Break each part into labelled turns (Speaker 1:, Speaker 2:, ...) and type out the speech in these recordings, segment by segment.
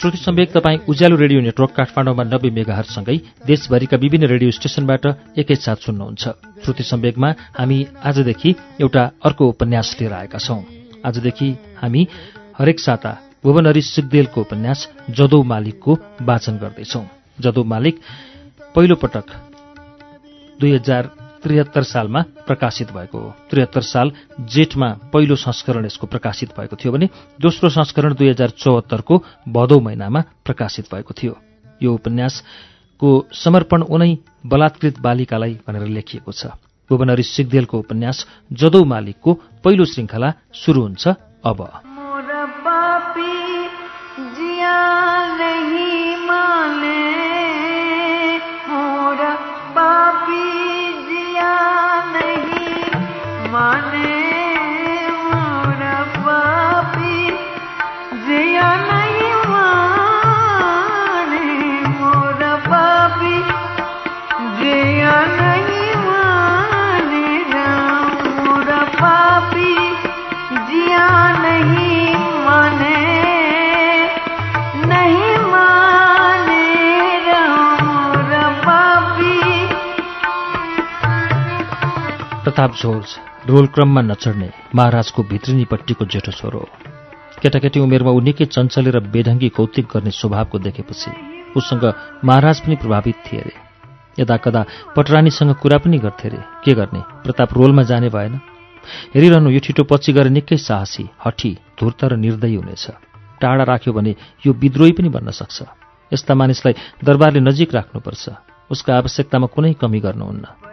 Speaker 1: श्रुति सम्वेक तपाईँ उज्यालो radio network काठमाडौँमा नब्बे मेगाहरूसँगै देशभरिका विभिन्न रेडियो स्टेशनबाट एकैसाथ सुन्नुहुन्छ। श्रुति सम्वेकमा हामी आजदेखि एउटा अर्को उपन्यास लिएर आएका छौं। आजदेखि हामी हरेक साता भुवनहरी सिग्देलको उपन्यास जदौ मालिकको वाचन गर्दैछौ। जदौ मालिक पहिलो पटक दुई हजार त्रिहत्तर सालमा प्रकाशित भएको हो। त्रिहत्तर साल जेठमा पहिलो संस्करण यसको प्रकाशित भएको थियो भने दोस्रो संस्करण दुई हजार चौहत्तरको भदौ महिनामा प्रकाशित भएको थियो। यो उपन्यासको समर्पण उनै बलात्कृत बालिकालाई भनेर लेखिएको छ। भुवनहरी सिग्देलको उपन्यास जदौ मालिकको पहिलो श्रृङ्खला सुरु हुन्छ अब। प्रताप झोज रोलक्रममा नचढ्ने महाराजको भित्रिनीपट्टिको जेठो छोरो केटाकेटी उमेरमा ऊ निकै चञ्चले र बेढङ्गी कौतिक गर्ने स्वभावको देखेपछि उसँग महाराज पनि प्रभावित थिए अरे यदा कदा पटरानीसँग कुरा पनि गर्थे अरे के गर्ने? प्रताप रोलमा जाने भएन। हेरिरहनु यो ठिटो पछि गएर निकै साहसी हठी धुर्त र निर्दयी हुनेछ। टाढा राख्यो भने यो विद्रोही पनि बन्न सक्छ। यस्ता मानिसलाई दरबारले नजिक राख्नुपर्छ। उसको आवश्यकतामा कुनै कमी गर्नुहुन्न।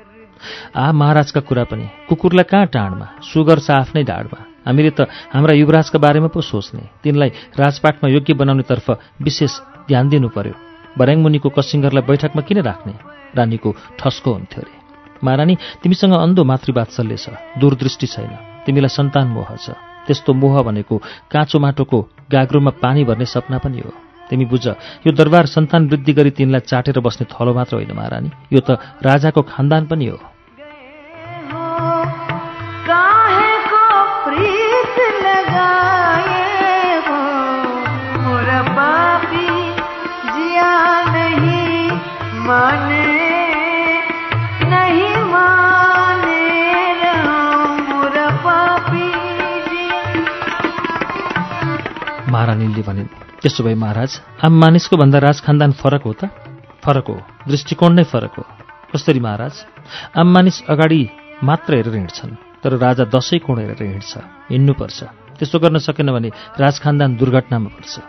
Speaker 1: आ महाराजका कुरा पनि कुकुरलाई कहाँ टाढमा सुगर छ आफ्नै ढाडमा हामीले त हाम्रा युवराजका बारेमा पो सोच्ने तिनलाई राजपाटमा योग्य बनाउनेतर्फ विशेष ध्यान दिनु पर्यो। बर्याङमुनिको कसिङ्गरलाई बैठकमा किन राख्ने? रानीको ठस्को हुन्थ्यो अरे। महारानी तिमीसँग अन्धो मातृवात्सल्य छ दूरदृष्टि छैन। तिमीलाई सन्तान मोह छ। त्यस्तो मोह भनेको काँचो माटोको गाग्रोमा पानी भर्ने सपना पनि हो। तिमी बुझ यो दरबार सन्तान वृद्धि गरी तिनलाई चाटेर बस्ने थलो मात्र होइन महारानी। यो त राजाको खानदान पनि हो। महारानीले भनिन् त्यसो भए महाराज आम मानिसको भन्दा राज खानदान फरक हो त? फरक हो। दृष्टिकोण नै फरक हो। कसरी महाराज? आम मानिस अगाडि मात्र हेरेर हिँड्छन् तर राजा दसैँ कोण हेरेर हिँड्छ? हिँड्नुपर्छ। त्यसो गर्न सकेन भने राज खानदान दुर्घटनामा पर्छ।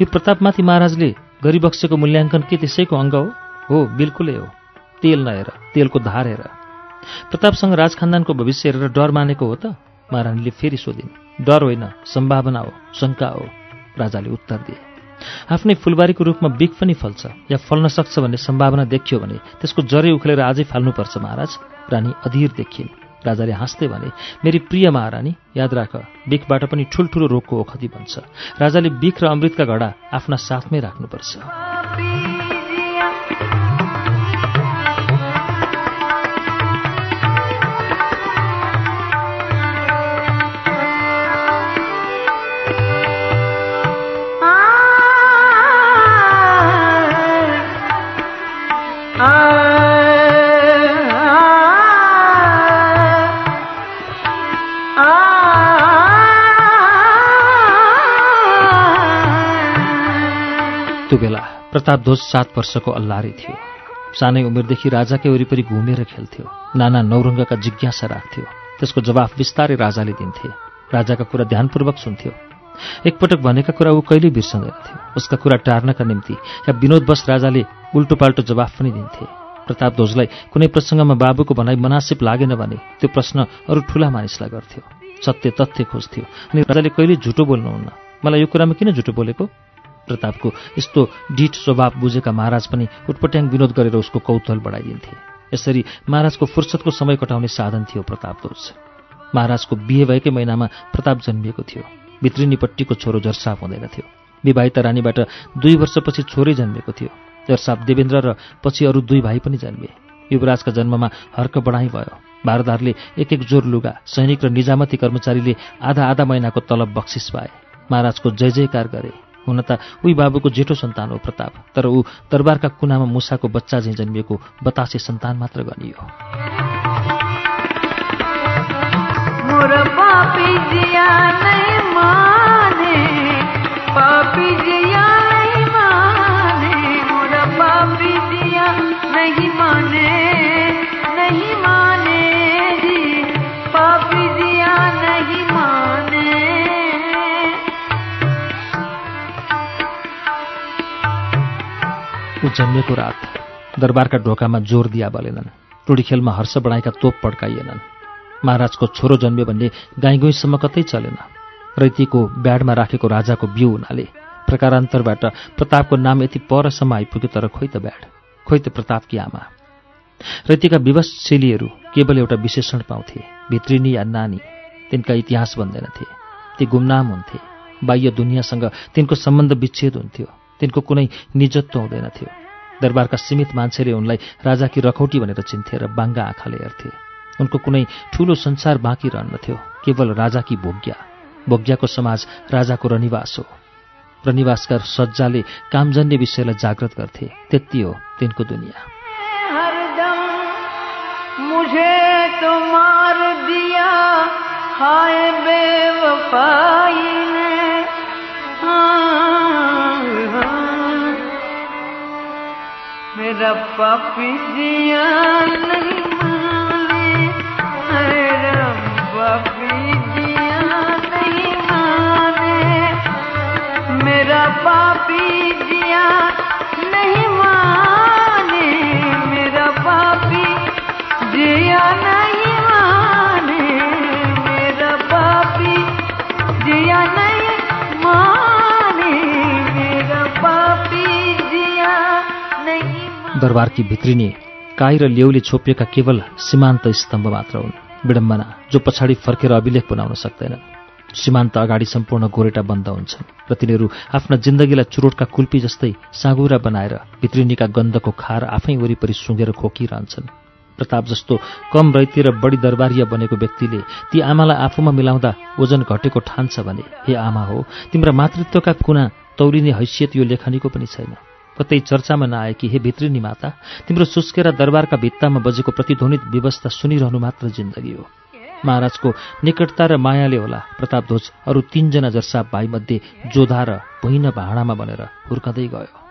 Speaker 1: यो प्रतापमाथि महाराजले गरिबक्सेको मूल्याङ्कन के त्यसैको अङ्ग हो? हो बिल्कुलै हो। तेल नहेर तेलको धार हेर। प्रतापसँग राज खानदानको भविष्य हेरेर डर मानेको हो त? महारानीले फेरि सोधिन् डर होइन सम्भावना हो शङ्का हो राजाले उत्तर दिए। आफ्नै फुलबारीको रूपमा बिख पनि फल्छ या फल्न सक्छ भन्ने सम्भावना देखियो भने त्यसको जरै उखेलेर आजै फाल्नुपर्छ महाराज रानी अधीर देखिन्। राजाले हाँस्दै भने मेरी प्रिय महारानी याद राख बिखबाट पनि ठुल्ठुलो रोगको ओखती बन्छ। राजाले बिख र अमृतका घडा आफ्ना साथमै राख्नुपर्छ। प्रतापध्वज सात वर्षको अल्लारे थियो। सानै उमेरदेखि राजाकै वरिपरि घुमेर खेल्थ्यो। नाना नौरङ्गका जिज्ञासा राख्थ्यो। त्यसको जवाफ बिस्तारै राजाले दिन्थे। राजाका कुरा ध्यानपूर्वक सुन्थ्यो। एकपटक भनेका कुरा ऊ कहिल्यै बिर्सँदैनथ्यो उसका कुरा टार्नका निम्ति या विनोदवश राजाले उल्टोपाल्टो जवाफ पनि दिन्थे। प्रतापध्वजलाई कुनै प्रसङ्गमा बाबुको भनाइ मनासिब लागेन भने त्यो प्रश्न अरू ठुला मानिसलाई गर्थ्यो। सत्य तथ्य खोज्थ्यो। अनि राजाले कहिल्यै झुटो बोल्नुहुन्न। मलाई यो कुरामा किन झुटो बोलेको? प्रतापको यस्तो डिठ स्वभाव बुझेका महाराज पनि उटपट्याङ विनोद गरेर उसको कौतूहल बढाइदिन्थे। यसरी महाराजको फुर्सदको समय कटाउने साधन थियो प्रतापध्वज महाराजको बिहे भएकै महिनामा प्रताप जन्मिएको थियो। भित्रिनीपट्टिको छोरो जर्साप हुँदैनथ्यो विवाहित रानीबाट दुई वर्षपछि छोरै जन्मिएको थियो। जर्साप देवेन्द्र र पछि अरू दुई भाइ पनि जन्मे। युवराजका जन्ममा हर्क बढाइ भयो। भारदारले एक एक जोर लुगा सैनिक र निजामती कर्मचारीले आधा आधा महिनाको तलब बक्सिस पाए। महाराजको जय जयकार गरे। हुन त उही बाबुको जेठो सन्तान हो प्रताप। तर ऊ दरबारका कुनामा मुसाको बच्चा झैँ जन्मिएको बतासे सन्तान मात्र गनियो जन्मेको रात दरबारका ढोकामा जोर दिया बलेनन्। टुडी खेलमा हर्ष बढाएका तोप पड्काइएनन्। महाराजको छोरो जन्म्यो भन्ने गाईगुईसम्म कतै चलेन। रैतीको ब्याडमा राखेको राजाको बिउ हुनाले प्रकारान्तरबाट प्रतापको नाम यति परसम्म आइपुग्यो तर खोइ त ब्याड खोइ त प्रतापकी आमा। रैतीका विवश शैलीहरू केवल एउटा विशेषण पाउँथे भित्रिनी या नानी तिनका इतिहास बन्दैनथे ती गुमनाम हुन्थे। बाह्य दुनियाँसँग तिनको सम्बन्ध विच्छेद हुन्थ्यो तिनको कुनै निजत्व हुँदैनथ्यो। दरबारका सीमित मान्छेले उनलाई राजाकी रखौटी भनेर चिन्थे र बाङ्गा आँखाले हेर्थे। उनको कुनै ठूलो संसार बाँकी रहन्नथ्यो केवल राजाकी भोग्या। भोग्याको समाज राजाको रनिवास हो। रनिवासका सज्जाले कामजन्य विषयलाई जागृत गर्थे। त्यति हो तिनको दुनियाँ। हाय बेवफाई ने। मेरा पापी जिया नहीं मेरा पापी जिया नहीं माने। मेरा पापी दरबारकी भित्रिने काई र लेउले छोपिएका केवल सीमान्त स्तम्भ मात्र हुन्। विडम्बना जो पछाडि फर्केर अभिलेख बनाउन सक्दैनन्। सीमान्त अगाडि सम्पूर्ण गोरेटा बन्द हुन्छन्। र तिनीहरू आफ्ना जिन्दगीलाई चुरोटका कुल्पी जस्तै साँगुरा बनाएर भित्रिनीका गन्धको खार आफै वरिपरि सुँगेर खोकिरहन्छन्। प्रताप जस्तो कम रैती र बढी दरबारिया बनेको व्यक्तिले ती आमालाई आफूमा मिलाउँदा ओजन घटेको ठान्छ भने हे आमा हो तिम्रा मातृत्वका कुना तौलिने हैसियत यो लेखनीको पनि छैन। कतै चर्चामा नआए कि हे भित्रिनी माता तिम्रो सुस्केरा दरबारका भित्तामा बजेको प्रतिध्वनित व्यवस्था सुनिरहनु मात्र जिन्दगी हो। महाराजको निकटता र मायाले होला प्रतापध्वज अरू तीनजना जर्सा भाइमध्ये जोधा र भुइँन भाँडामा बनेर हुर्कँदै गयो।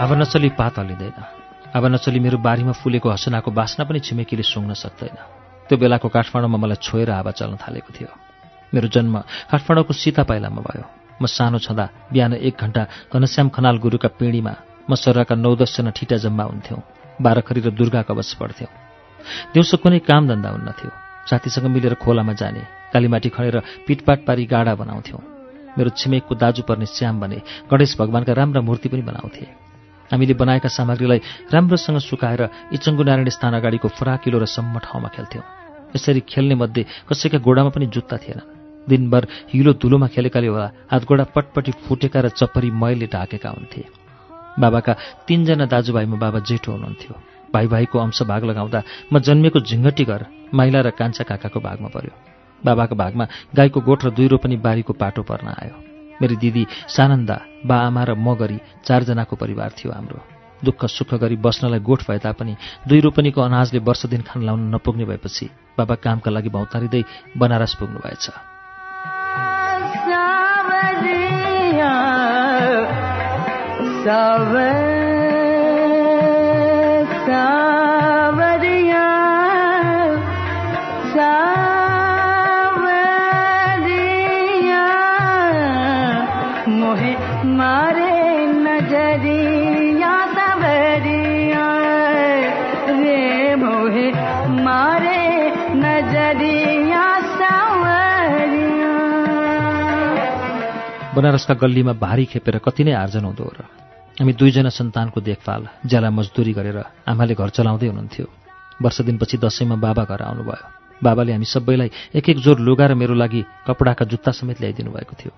Speaker 1: अब नचली पात हलिँदैन। अब नचली मेरो बारीमा फुलेको हसनाको बास्ना पनि छिमेकीले सुँग्न सक्दैन। त्यो बेलाको काठमाडौँमा मलाई छोएर हावा चल्न थालेको थियो। मेरो जन्म काठमाडौँको सीता पाइलामा भयो। म सानो छँदा बिहान एक घन्टा घनश्याम खनाल गुरुका पिँढीमा म सरका नौ दसजना ठिटा जम्मा हुन्थ्यौँ। बाह्रखरी र दुर्गा कवच पढ्थ्यौँ। दिउँसो कुनै काम धन्दा हुन्नथ्यो। साथीसँग मिलेर खोलामा जाने कालीमाटी खनेर पिटपाट पारी गाडा बनाउँथ्यौँ। मेरो छिमेकको दाजु पर्ने श्याम भने गणेश भगवान्का राम्रा मूर्ति पनि बनाउँथे। हामीले बनाएका सामग्रीलाई राम्रोसँग सुकाएर इचङ्गु नारायण स्थान अगाडिको फराकिलो र सम्म ठाउँमा खेल्थ्यौँ। यसरी खेल्ने मध्ये कसैका गोडामा पनि जुत्ता थिएनन् दिनभर हिलो धुलोमा खेलेकाले होला हातगोडा पटपटी फुटेका र चप्परी मैले ढाकेका हुन्थे। बाबाका तीनजना दाजुभाइमा बाबा जेठो हुनुहुन्थ्यो। भाइ भाइको अंश भाग लगाउँदा म जन्मेको झिङ्गटी घर माइला र कान्छा काकाको भागमा पर्यो। बाबाको भागमा गाईको गोठ र दुई रोपनी बारीको पाटो पर्न आयो। मेरी दिदी सानन्दा बा आमा र म गरी चारजनाको परिवार थियो हाम्रो। दुःख सुख गरी बस्नलाई गोठ भए तापनि दुई रोपनीको अनाजले वर्ष दिन खान लाउन नपुग्ने भएपछि बाबा कामका लागि भौतारिँदै बनारस पुग्नुभएछ बनारसका गल्लीमा भारी खेपेर कति नै आर्जन हुँदो र। हामी दुईजना सन्तानको देखभाल ज्याला मजदुरी गरेर आमाले घर चलाउँदै हुनुहुन्थ्यो। वर्ष दिनपछि दसैँमा बाबा घर आउनुभयो। बाबाले हामी सबैलाई एक एक जोर लुगा र मेरो लागि कपडाका जुत्ता समेत ल्याइदिनु भएको थियो।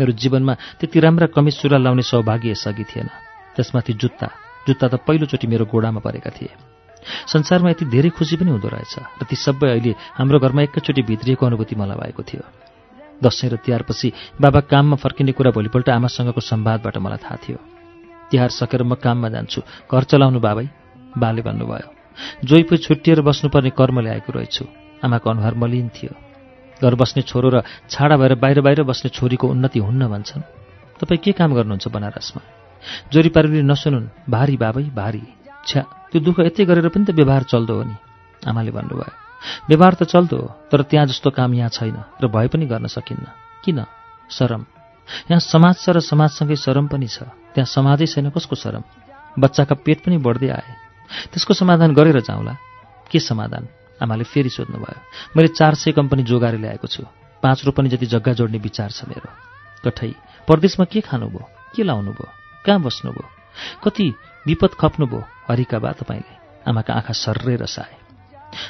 Speaker 1: मेरो जीवनमा त्यति राम्रा कमिज सुरा लाउने सौभाग्य यसअघि थिएन। त्यसमाथि जुत्ता जुत्ता त पहिलोचोटि मेरो गोडामा परेका थिए। संसारमा यति धेरै खुसी पनि हुँदो रहेछ र ती सबै अहिले हाम्रो घरमा एकैचोटि भित्रिएको अनुभूति मलाई भएको थियो। दसैँ र तिहारपछि बाबा काममा फर्किने कुरा भोलिपल्ट आमासँगको संवादबाट मलाई थाहा थियो। तिहार सकेर म काममा जान्छु। घर चलाउनु बाबै बाले भन्नुभयो। जोइपो छुट्टिएर बस्नुपर्ने कर्म ल्याएको रहेछु। आमाको अनुहार मलिन थियो। घर बस्ने छोरो र छाडा भएर बाहिर बाहिर बस्ने छोरीको उन्नति हुन्न भन्छन्। तपाईँ के काम गर्नुहुन्छ बनारसमा? जोरीपारीले नसुनुन् भारी बाबै भारी। छ्या त्यो दुःख यतै गरेर पनि त व्यवहार चल्दो हो नि आमाले भन्नुभयो। व्यवहार त चल्दो हो तर त्यहाँ जस्तो काम यहाँ छैन र भए पनि गर्न सकिन्न। किन? शरम। यहाँ समाज छ र समाजसँगै शरम पनि छ। त्यहाँ समाजै छैन कसको शरम? बच्चाका पेट पनि बढ्दै आए। त्यसको समाधान गरेर जाउँला। के समाधान? आमाले फेरि सोध्नुभयो। मैले चार सय कम्पनी जोगाएर ल्याएको छु। पाँच रोपनी जति जग्गा जोड्ने विचार छ मेरो। कठै परदेशमा के खानुभयो के लाउनुभयो कहाँ बस्नुभयो कति विपद खप्नुभयो हरिका बा तपाईँले आमाका आँखा सर्रे रसाए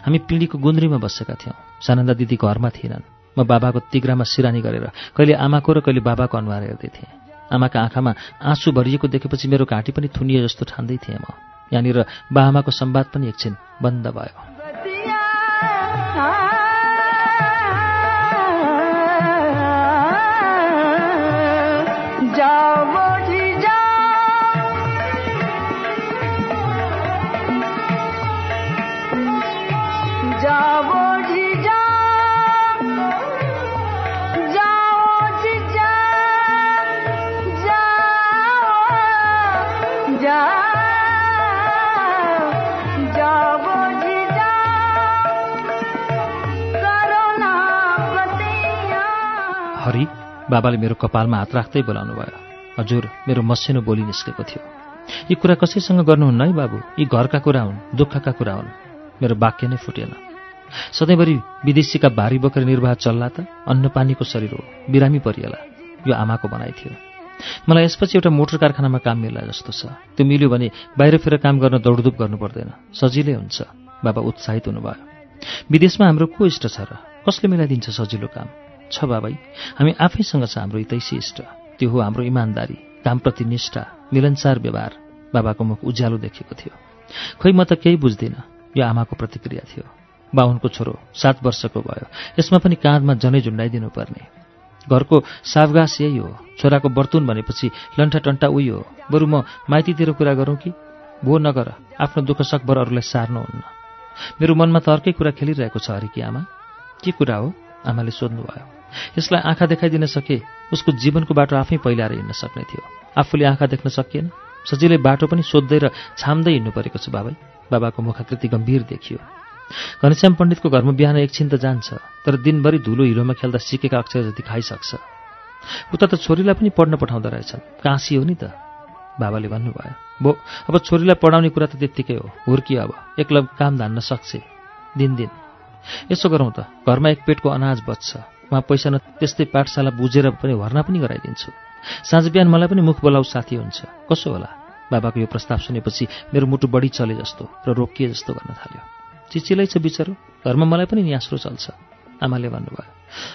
Speaker 1: हामी पिँढीको गुन्द्रीमा बसेका थियौँ। सानन्दा दिदी घरमा थिएनन्। म बाबाको तिग्रामा सिरानी गरेर कहिले आमाको र कहिले बाबाको अनुहार हेर्दै थिएँ। आमाका आँखामा आँसु भरिएको देखेपछि मेरो घाँटी पनि थुनिए जस्तो ठान्दै थिएँ म। यहाँनिर बाआमाको संवाद पनि एकछिन बन्द भयो। हरि बाबाले मेरो कपालमा हात राख्दै बोलाउनु भयो। हजुर मेरो मसिनो बोली निस्केको थियो। यी कुरा कसैसँग गर्नुहुन्न है बाबु? यी घरका कुरा हुन् दुःखका कुरा हुन्। मेरो वाक्य नै फुटेन। सधैँभरि विदेशीका भारी बोकेर निर्वाह चल्ला त अन्न पानीको शरीर हो बिरामी परिएला। यो आमाको भनाइ थियो। मलाई यसपछि एउटा मोटर कारखानामा काम मिल्ला जस्तो छ। त्यो मिल्यो भने बाहिर फेर काम गर्न दौडधुप गर्नु पर्दैन। सजिलै हुन्छ। बाबा उत्साहित हुनुभयो। विदेशमा हाम्रो को इष्ट छ र? कसले मिलाइदिन्छ सजिलो काम? छ बाबाई हामी आफैसँग छ हाम्रो हितैसी इष्ट त्यो हो हाम्रो इमान्दारी कामप्रति निष्ठा मिलनसार व्यवहार बाबाको मुख उज्यालो देखेको थियो। खोइ म त केही बुझ्दिनँ यो आमाको प्रतिक्रिया थियो। बाहुनको छोरो सात वर्षको भयो यसमा पनि काँधमा जनै झुन्डाइदिनु पर्ने। घरको सावगास यही हो छोराको बर्तुन भनेपछि लन्ठा टन्टा उही हो। बरु म माइतीतिर कुरा गरौँ कि? भो नगर आफ्नो दुःख सकभर अरूलाई सार्नुहुन्न। मेरो मनमा त अर्कै कुरा खेलिरहेको छ अरे कि आमा? के कुरा हो? आमाले सोध्नुभयो। यसलाई आँखा देखाइदिन सके उसको जीवनको बाटो आफै पहिलाएर हिँड्न सक्ने थियो। आफूले आँखा देख्न सकिएन। सजिलै बाटो पनि सोध्दै र छाम्दै हिँड्नु परेको छ बाबै बाबाको मुखाकृति गम्भीर देखियो। घनश्याम पण्डितको घरमा बिहान एकछिन त जान्छ तर दिनभरि धुलो हिलोमा खेल्दा सिकेका अक्षर जति खाइसक्छ। उता त छोरीलाई पनि पढ्न पठाउँदो रहेछन्। काँसी हो नि त। बाबाले भन्नुभयो भो अब छोरीलाई पढाउने कुरा त त्यत्तिकै हो। हुर्कियो अब। एकलब काम धान्न सक्छ। दिनदिन। यसो गरौँ त। घरमा एक पेटको अनाज बच्छ। उहाँ पैसा न त्यस्तै पाठशाला बुझेर पनि भर्ना पनि गराइदिन्छु। साँझ बिहान मलाई पनि मुख बोलाउ साथी हुन्छ। कसो होला? बाबाको यो प्रस्ताव सुनेपछि मेरो मुटु बढी चले जस्तो र रोकिए जस्तो गर्न थाल्यो। चिचिलै छ बिचरो। घरमा मलाई पनि न्यास्रो चल्छ। आमाले भन्नुभयो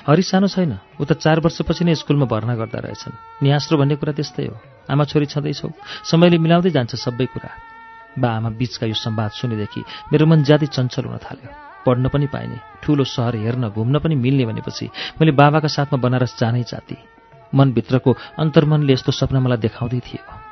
Speaker 1: हरि सानो छैन। ऊ त चार वर्षपछि नै स्कुलमा भर्ना गर्दा रहेछन्। न्यास्रो भन्ने कुरा त्यस्तै हो। आमा छोरी छँदैछौ। समयले मिलाउँदै जान्छ सबै कुरा। बा आमा बिचका यो संवाद सुनेदेखि मेरो मन ज्यादै चञ्चल हुन थाल्यो। पढ्न पनि पाइने ठुलो सहर हेर्न घुम्न पनि मिल्ने भनेपछि मैले बाबाका साथमा बनारस जानै चाहती मनभित्रको अन्तर्मनले यस्तो सपना मलाई देखाउँदै थियो।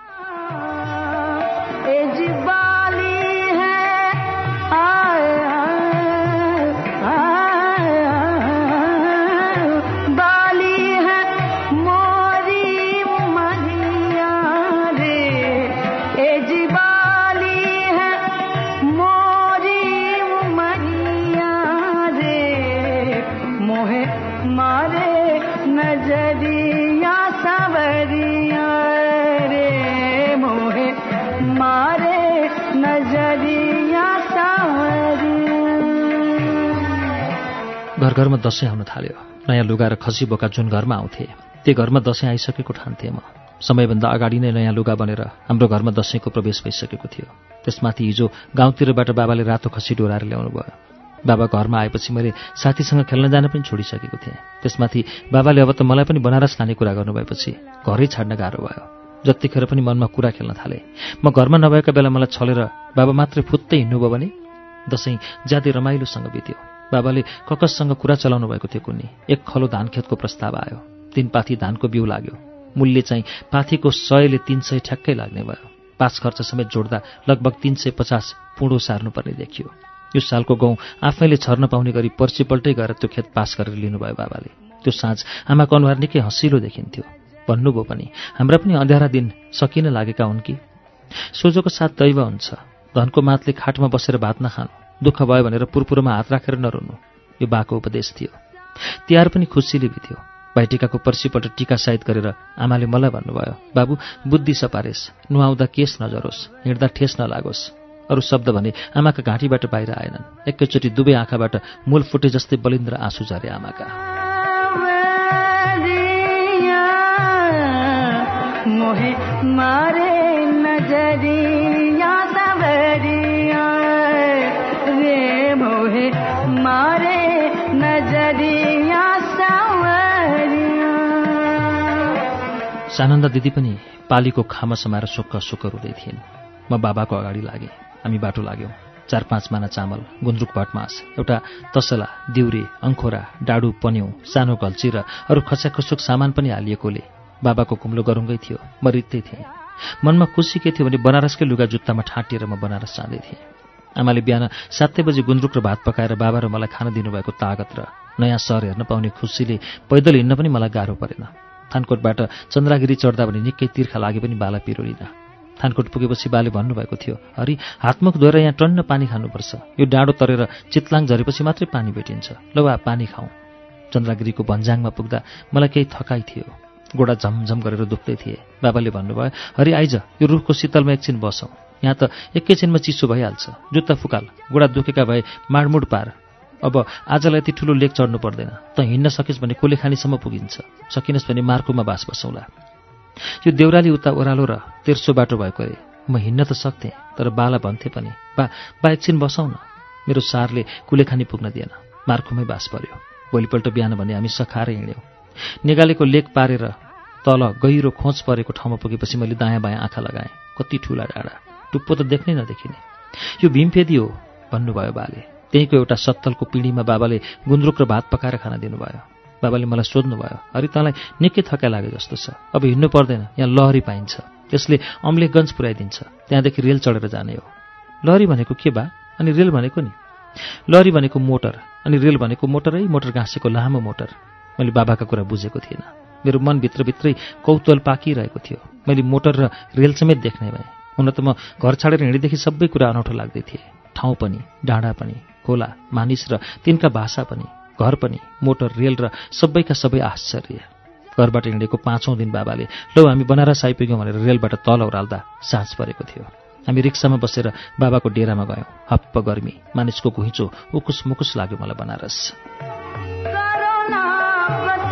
Speaker 1: घरमा दसैँ आउन थाल्यो। नयाँ लुगा र खसी बोका जुन घरमा आउँथे त्यो घरमा दसैँ आइसकेको ठान्थेँ म। समयभन्दा अगाडि नै नयाँ लुगा बनेर हाम्रो घरमा दसैँको प्रवेश भइसकेको थियो। त्यसमाथि हिजो गाउँतिरबाट बाबाले रातो खसी डोराएर ल्याउनु भयो। बाबा घरमा आएपछि मैले साथीसँग खेल्न जान पनि छोडिसकेको थिएँ। त्यसमाथि बाबाले अब त मलाई पनि बनारस लाने कुरा गर्नुभएपछि घरै छाड्न गाह्रो भयो। जतिखेर पनि मनमा कुरा खेल्न थालेँ म घरमा नभएका बेला मलाई छलेर बाबा मात्रै फुत्तै हिँड्नुभयो भने दसैँ ज्यादै रमाइलोसँग बित्यो। बाबाले ककससँग कुरा चलाउनु भएको थियो कुन्नी। एक खलो धान खेतको प्रस्ताव आयो। तिन पाथी धानको बिउ लाग्यो। मूल्य चाहिँ पाथीको सयले तिन सय ठ्याक्कै लाग्ने भयो। पाँच खर्च समेत जोड्दा लगभग तिन सय पचास पुँडो सार्नुपर्ने देखियो। यो सालको गहुँ आफैले छर्न पाउने गरी पर्सिपल्टै गएर त्यो खेत पास गरेर लिनुभयो बाबाले। त्यो साँझ आमाको अनुहार निकै हँसिलो देखिन्थ्यो। भन्नुभयो पनि हाम्रा पनि अँध्यारा दिन सकिन लागेका हुन् कि? सोझोको साथ दैव हुन्छ। धनको मातले खाटमा बसेर भात नखानु। दुःख भयो भनेर पुरपुरोमा हात राखेर नरुनु। यो बाको उपदेश थियो। तिहार पनि खुसीले बित्यो। भाइटिकाको पर्सिपल्ट टिका साहित गरेर आमाले मलाई भन्नुभयो बाबु बुद्धि सपारेस नुहाउँदा केस नजरोस् हिँड्दा ठेस नलागोस्। अरू शब्द भने आमाका घाँटीबाट बाहिर आएनन्। एकैचोटि दुवै आँखाबाट मूल फुटे जस्तै बलिन्द्र आँसु झरे आमाका। सानन्दा दिदी पनि पालीको खामा समाएर सुक्ख सुक्ख रुँदै थिइन्। म बाबाको अगाडि लागेँ। हामी बाटो लाग्यौँ। चार पाँच माना चामल गुन्द्रुक भटमास एउटा तसला दिउरे अङ्खोरा डाडु पन्यौँ सानो घल्ची र अरू खस्याखुसुक सामान पनि हालिएकोले बाबाको कुम्लो गरुङ्गै थियो। म रित्तै थिएँ। मनमा खुसी के थियो भने बनारसकै लुगा जुत्तामा ठाँटिएर म बनारस जाँदै थिएँ। आमाले बिहान सातै बजी गुन्द्रुक र भात पकाएर बाबा र मलाई खान दिनुभएको तागत र नयाँ सहर हेर्न पाउने खुसीले पैदल हिँड्न पनि मलाई गाह्रो परेन। थानकोटबाट चन्द्रागिरी चढ्दा भने निकै तिर्खा लागे पनि बाला पिरोलिन। थानकोट पुगेपछि बाले भन्नुभएको थियो हरि हातमुख धोएर यहाँ टन्न पानी खानुपर्छ। यो डाँडो तरेर चितलाङ झरेपछि मात्रै पानी भेटिन्छ। ल वा पानी खाउँ चन्द्रागिरीको भन्ज्याङमा पुग्दा मलाई केही थकाइ थियो। गोडा झमझम गरेर दुख्दै थिए। बाबाले भन्नुभयो हरि आइज यो रुखको शीतलमा एकछिन बसौँ। यहाँ त एकैछिनमा चिसो भइहाल्छ। जुत्ता फुकाल। गोडा दुखेका भए माडमुड पार। अब आजलाई यति ठुलो लेक चढ्नु पर्दैन। त हिँड्न सकिस् भने कोलेखानीसम्म पुगिन्छ। सकिनस् भने मार्कुमा बास बसौँला। यो देउराली उता ओह्रालो र तेर्सो बाटो भएको अरे। म हिँड्न त सक्थेँ तर बाला भन्थे पनि बा बा एकछिन बसौँ न। मेरो सारले कुलेखानी पुग्न दिएन। मार्कुमै बास पर्यो। भोलिपल्ट बिहान भने हामी सखाएर हिँड्यौँ। नेगालेको लेक पारेर तल गहिरो खोच परेको ठाउँमा पुगेपछि मैले दायाँ बायाँ आँखा लगाएँ। कति ठुला डाँडा। टुप्पो त देख्नै नदेखिने। यो भीमफेदी हो भन्नुभयो बाले। त्यहीँको एउटा सत्तलको पिँढीमा बाबाले गुन्द्रुक र भात पकाएर खाना दिनुभयो। बाबाले मलाई सोध्नुभयो अरे तँलाई निकै थका लागे जस्तो छ। अब हिँड्नु पर्दैन यहाँ लहरी पाइन्छ। त्यसले अम्लेखगञ्ज पुर्याइदिन्छ। त्यहाँदेखि रेल चढेर जाने हो। लहरी भनेको के बा? अनि रेल भनेको नि? लहरी भनेको मोटर अनि रेल भनेको मोटरै मोटर घाँसेको लामो मोटर। मैले बाबाका कुरा बुझेको थिएन मेरो मनभित्रभित्रै कौतल पाकिरहेको थियो। मैले मोटर र रेल समेत देख्ने भएँ। हुन त म घर छाडेर हिँडेदेखि सबै कुरा अनौठो लाग्दै थिए। ठाउँ पनि डाँडा पनि खोला मानिस र तिनका भाषा पनि घर पनि मोटर रेल र सबैका सबै आश्चर्य। घरबाट हिँडेको पाँचौँ दिन बाबाले लौ हामी बनारस आइपुग्यौँ भनेर रेलबाट तल ओह्राल्दा साँझ परेको थियो। हामी रिक्सामा बसेर बाबाको डेरामा गयौँ। हप्प गर्मी मानिसको घुइँचो उकुस मुकुस लाग्यो मलाई बनारस। محمد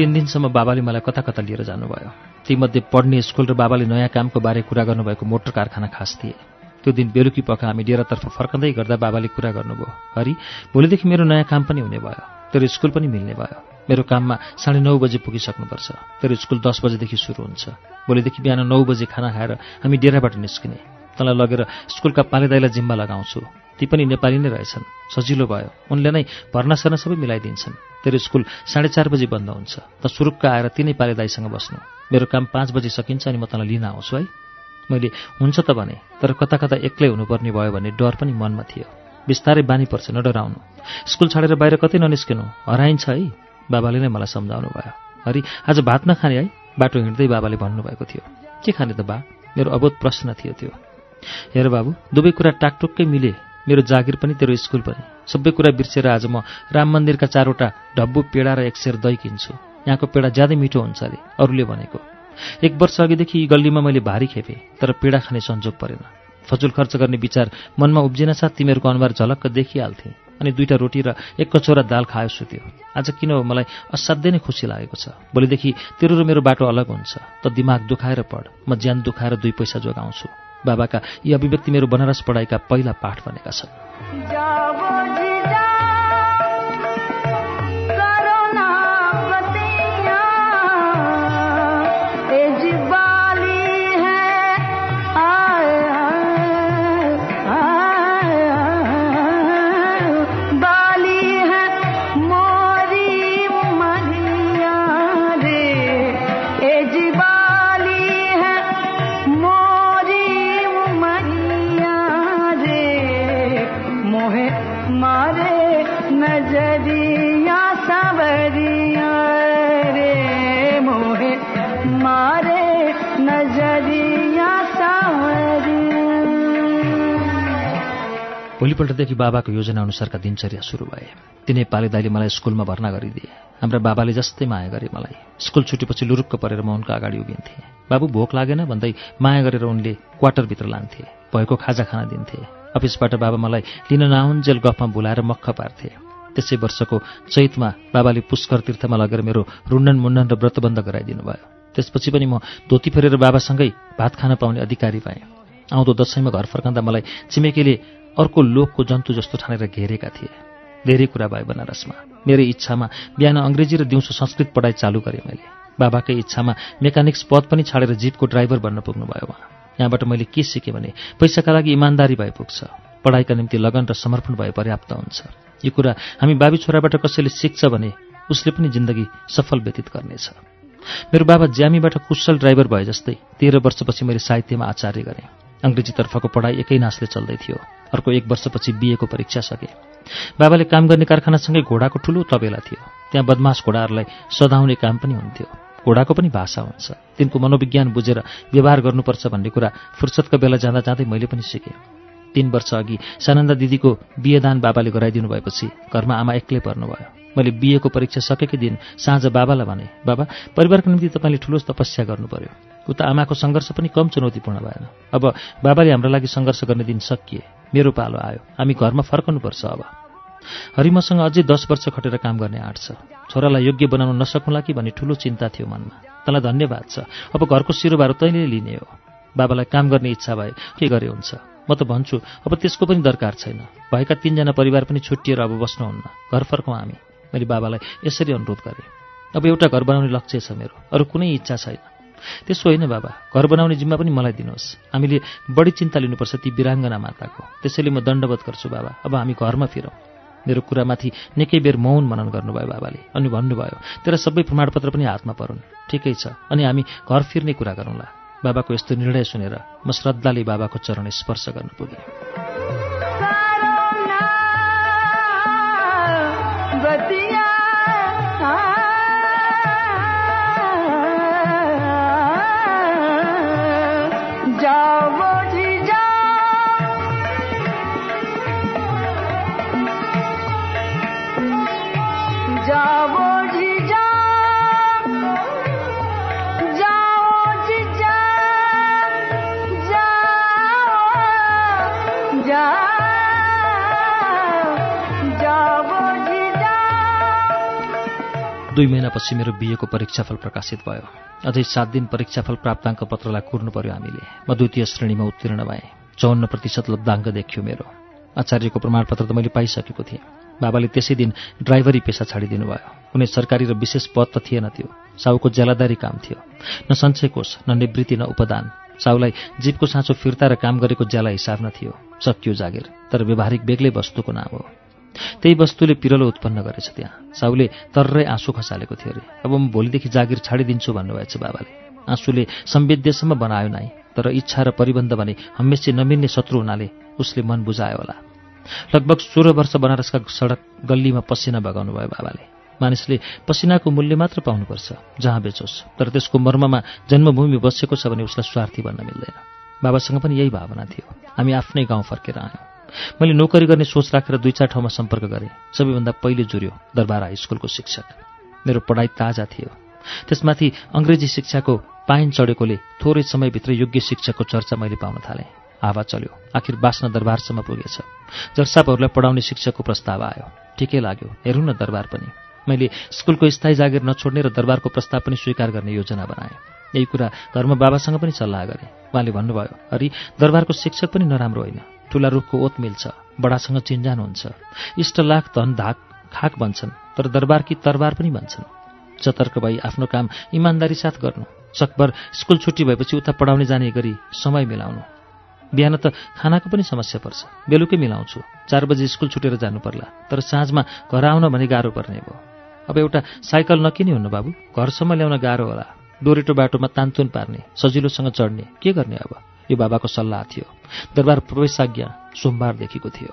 Speaker 1: तिन दिनसम्म बाबाले मलाई कता कता लिएर जानुभयो। तीमध्ये पढ्ने स्कुल र बाबाले नयाँ कामको बारे कुरा गर्नुभएको मोटर कारखाना खास थिए। त्यो दिन बेलुकी पख हामी डेरातर्फ फर्कँदै गर्दा बाबाले कुरा गर्नुभयो हरि भोलिदेखि मेरो नयाँ काम पनि हुने भयो। तेरो स्कुल पनि मिल्ने भयो। मेरो काममा साढे नौ बजे पुगिसक्नुपर्छ। तेरो स्कुल दस बजेदेखि सुरु हुन्छ। भोलिदेखि बिहान नौ बजे खाना खाएर हामी डेराबाट निस्किने। तँलाई लगेर स्कुलका पालेदाईलाई जिम्मा लगाउँछु। ती पनि नेपाली नै रहेछन्। सजिलो भयो। उनले नै भर्ना सर्न सबै मिलाइदिन्छन्। तेरो स्कुल साढे चार बजी बन्द हुन्छ। त सुरुक्क आएर तिनै पाले दाईसँग बस्नु। मेरो काम पाँच बजी सकिन्छ अनि म तँलाई लिन आउँछु है। मैले हुन्छ त भने तर कता कता एक्लै हुनुपर्ने भयो भन्ने डर पनि मनमा थियो। बिस्तारै बानी पर्छ न डराउनु स्कुल छाडेर बाहिर कतै ननिस्किनु। हराइन्छ है। बाबाले नै मलाई सम्झाउनु भयो हरि आज भात नखाने है। बाटो हिँड्दै बाबाले भन्नुभएको थियो। के खाने त बा? मेरो अबोध प्रश्न थियो त्यो। हेर बाबु दुवै कुरा टाकटुक्कै मिले। मेरो जागिर पनि तेरो स्कुल पनि। सबै कुरा बिर्सेर आज म राम मन्दिरका चारवटा ढब्बु पेडा र एक सेर दही किन्छु। यहाँको पेडा ज्यादै मिठो हुन्छ अरे अरूले भनेको। एक वर्ष अघिदेखि यी गल्लीमा मैले भारी खेपेँ तर पेडा खाने संजोग परेन। फजुल खर्च गर्ने विचार मनमा उब्जिन साथ तिमीहरूको अनुहार झलक्क देखिहाल्थे अनि दुईवटा रोटी र एक कचौरा दाल खायो सुत्यो। आज किन हो मलाई असाध्यै नै खुसी लागेको छ। भोलिदेखि तेरो र मेरो बाटो अलग हुन्छ। त दिमाग दुखाएर पढ म ज्यान दुखाएर दुई पैसा जोगाउँछु। बाबाका यी अभिव्यक्ति मेरो बनारस पढाइका पहिला पाठ बनेका छन्। भोलिपल्टदेखि बाबाको योजना अनुसारका दिनचर्या सुरु भए। तिनै पाले दाइले मलाई स्कुलमा भर्ना गरिदिए। हाम्रा बाबाले जस्तै माया गरे मलाई। स्कुल छुटेपछि लुरुक्क परेर म उनको अगाडि उभिन्थे। बाबु भोक लागेन भन्दै माया गरेर उनले क्वार्टरभित्र लान्थे। भएको खाजा खाना दिन्थे। अफिसबाट बाबा मलाई लिन नआउन्जेल गफमा बोलाएर मक्ख पार्थे। त्यसै वर्षको चैतमा बाबाले पुष्कर तीर्थमा लगेर मेरो रुन्डन मुन्डन र व्रतबन्ध गराइदिनु भयो। त्यसपछि पनि म धोती फेरेर बाबासँगै भात खान पाउने अधिकारी पाएँ आउँदो दसैँमा घर फर्काउँदा मलाई छिमेकीले अर्को लोकको जन्तु जस्तो ठानेर घेरेका थिए। धेरै कुरा भयो बनारसमा। मेरो इच्छामा बिहान अङ्ग्रेजी र दिउँसो संस्कृत पढाइ चालु गरेँ मैले। बाबाकै इच्छामा मेकानिक्स पद पनि छाडेर जिपको ड्राइभर बन्न पुग्नुभयो उहाँ। यहाँबाट मैले के सिकेँ भने पैसाका लागि इमान्दारी भए पुग्छ। पढाइका निम्ति लगन र समर्पण भए पर्याप्त हुन्छ। यो कुरा हामी बाबी छोराबाट कसैले सिक्छ भने उसले पनि जिन्दगी सफल व्यतीत गर्नेछ। मेरो बाबा ज्यामीबाट कुशल ड्राइभर भए जस्तै तेह्र वर्षपछि मैले साहित्यमा आचार्य गरेँ। अङ्ग्रेजीतर्फको पढाइ एकै नासले चल्दै थियो। अर्को एक वर्षपछि बिएको परीक्षा सके। बाबाले काम गर्ने कारखानासँगै घोडाको ठुलो तबेला थियो। त्यहाँ बदमास घोडाहरूलाई सधाउने काम पनि हुन्थ्यो। घोडाको पनि भाषा हुन्छ। तिनको मनोविज्ञान बुझेर व्यवहार गर्नुपर्छ भन्ने कुरा फुर्सदको बेला जाँदा जाँदै मैले पनि सिकेँ। तीन वर्ष अघि सानन्दा दिदीको बिहेदान बाबाले गराइदिनु भएपछि घरमा आमा एक्लै पर्नुभयो। मैले बिएको परीक्षा सकेकै दिन साँझ बाबालाई भने बाबा परिवारको निम्ति तपाईँले ठुलो तपस्या गर्नु पर्यो उता आमाको सङ्घर्ष पनि कम चुनौतीपूर्ण भएन। अब बाबाले हाम्रो लागि सङ्घर्ष गर्ने दिन सकिए। मेरो पालो आयो। हामी घरमा फर्कनुपर्छ अब। हरि मसँग अझै दस वर्ष खटेर काम गर्ने आँट छ। छोरालाई योग्य बनाउन नसकुँला कि भन्ने ठुलो चिन्ता थियो मनमा। तँलाई धन्यवाद छ। अब घरको सिरोबारो तैँले लिने हो। बाबालाई काम गर्ने इच्छा भए के गरे हुन्छ? म त भन्छु अब त्यसको पनि दरकार छैन। भएका तिनजना परिवार पनि छुट्टिएर अब बस्नुहुन्न। घर फर्कौँ हामी। मैले बाबालाई यसरी अनुरोध गरेँ। अब एउटा घर बनाउने लक्ष्य छ मेरो। अरू कुनै इच्छा छैन। त्यसो होइन बाबा घर बनाउने जिम्मा पनि मलाई दिनुहोस्। हामीले बढी चिन्ता लिनुपर्छ ती वीराङ्गना माताको। त्यसैले म दण्डवत गर्छु बाबा। अब हामी घरमा फिरौँ। मेरो कुरामाथि निकै बेर मौन मनन गर्नुभयो बाबाले। अनि भन्नुभयो तेरा सबै प्रमाणपत्र पनि हातमा परुन्। ठिकै छ। अनि हामी घर फिर्ने कुरा गरौँला। बाबाको यस्तो निर्णय सुनेर म श्रद्धाले बाबाको चरण स्पर्श गर्नु पुगेँ। दुई महिनापछि मेरो बिएको परीक्षाफल प्रकाशित भयो। अझै सात दिन परीक्षाफल प्राप्ताङ्क पत्रलाई कुर्नु पर्यो हामीले। म द्वितीय श्रेणीमा उत्तीर्ण भएँ। चौन्न प्रतिशत लब्धाङ्क देखियो मेरो। आचार्यको प्रमाणपत्र त मैले पाइसकेको थिएँ। बाबाले त्यसै दिन ड्राइभरी पेसा छाडिदिनु भयो कुनै सरकारी र विशेष पद त थिएन त्यो। साउको ज्यालादारी काम थियो। न सञ्चय कोष न निवृत्ति न उपदान। साउलाई जीवको साँचो फिर्ता र काम गरेको ज्याला हिसाब न थियो। सकियो जागिर। तर व्यवहारिक बेग्लै वस्तुको नाम हो। त्यही वस्तुले पिरलो उत्पन्न गरेछ त्यहाँ। साउले तर्रै आँसु खसालेको थियो अरे। अब म भोलिदेखि जागिर छाडिदिन्छु भन्नुभएछ बाबाले। आँसुले सम्वेद्यसम्म बनायो नै तर इच्छा र परिबन्ध भने हमेसी नमिल्ने शत्रु हुनाले उसले मन बुझायो होला। लगभग सोह्र वर्ष बनारसका सडक गल्लीमा पसिना बगाउनु भयो बाबाले। मानिसले पसिनाको मूल्य मात्र पाउनुपर्छ जहाँ बेचोस्। तर त्यसको मर्ममा जन्मभूमि बसेको छ भने उसलाई स्वार्थी बन्न मिल्दैन। बाबासँग पनि यही भावना थियो। हामी आफ्नै गाउँ फर्केर आयौँ। मैले नोकरी गर्ने सोच राखेर दुई चार ठाउँमा सम्पर्क गरेँ। सबैभन्दा पहिले जुर्यो दरबार हाई स्कुलको शिक्षक। मेरो पढाइ ताजा थियो। त्यसमाथि अङ्ग्रेजी शिक्षाको पाइन चढेकोले थोरै समयभित्र योग्य शिक्षकको चर्चा मैले पाउन थालेँ। हावा चल्यो। आखिर बाँच्न दरबारसम्म पुगेछ। जर्सापहरूलाई पढाउने शिक्षकको प्रस्ताव आयो। ठिकै लाग्यो। हेरौँ न दरबार पनि। मैले स्कुलको स्थायी जागिर नछोड्ने र दरबारको प्रस्ताव पनि स्वीकार गर्ने योजना बनाएँ। यही कुरा घरमा बाबासँग पनि सल्लाह गरेँ। उहाँले भन्नुभयो अरे दरबारको शिक्षक पनि नराम्रो होइन। ठुला रुखको ओत मिल्छ बडासँग चिन्जान हुन्छ। इष्टलाख धन धाक खाक भन्छन् तर दरबार कि तरबार पनि भन्छन्। सतर्क भई आफ्नो काम इमान्दारी साथ गर्नु सकभर स्कुल छुट्टी भएपछि उता पढाउने जाने गरी समय मिलाउनु। बिहान त खानाको पनि समस्या पर्छ बेलुकै मिलाउँछु चार बजी स्कुल छुटेर जानु पर्ला तर साँझमा घर आउन भने गाह्रो पर्ने भयो। अब एउटा साइकल नकिने हुनु बाबु घरसम्म ल्याउन गाह्रो होला। डोरेटो बाटोमा तानतुन पार्ने सजिलोसँग चढ्ने के गर्ने अब? यो बाबाको सल्लाह थियो। दरबार प्रवेशाज्ञा सोमबारदेखिको थियो।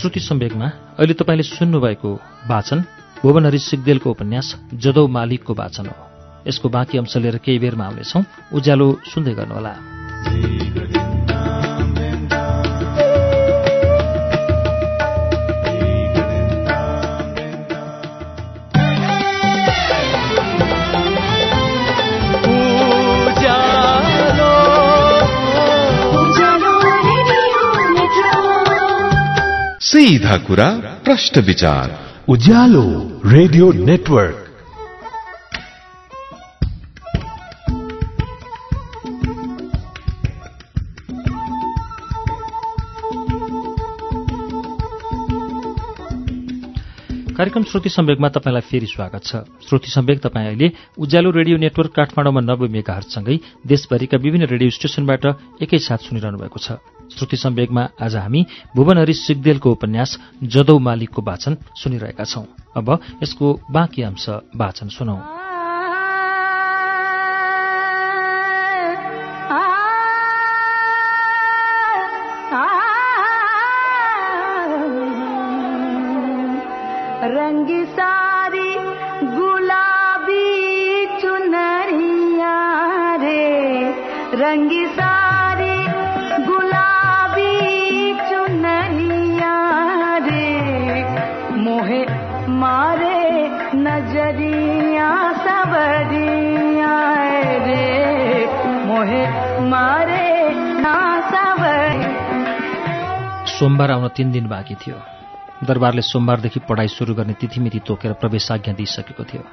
Speaker 1: श्रुति सम्वेकमा अहिले तपाईँले सुन्नुभएको वाचन भुवन हरि सिगदेलको उपन्यास जदौ मालिकको वाचन हो। यसको बाँकी अंश लिएर केही बेरमा आउनेछौँ। उज्यालो सुन्दै गर्नुहोला।
Speaker 2: सीधा कुरा प्रश्न विचार।
Speaker 3: Ujyaalo radio network.
Speaker 1: कार्यक्रम श्रुति सम्वेकमा तपाईँलाई फेरि स्वागत छ। श्रुति सम्वेक तपाईँ अहिले उज्यालो रेडियो नेटवर्क काठमाडौँमा नब्बे मेगाहरूसँगै देशभरिका विभिन्न रेडियो स्टेशनबाट एकैसाथ सुनिरहनु भएको छ। श्रुति सम्वेकमा आज हामी भुवनहरि सिगदेलको उपन्यास जदौ मालिकको वाचन सुनिरहेका छौं। अब यसको बाँकी अंश वाचन सुनौ। सोमबार आउन तीन दिन बाँकी थियो। दरबारले सोमबारदेखि पढाइ सुरु गर्ने तिथिमिति तोकेर प्रवेशाज्ञा दिइसकेको थियो।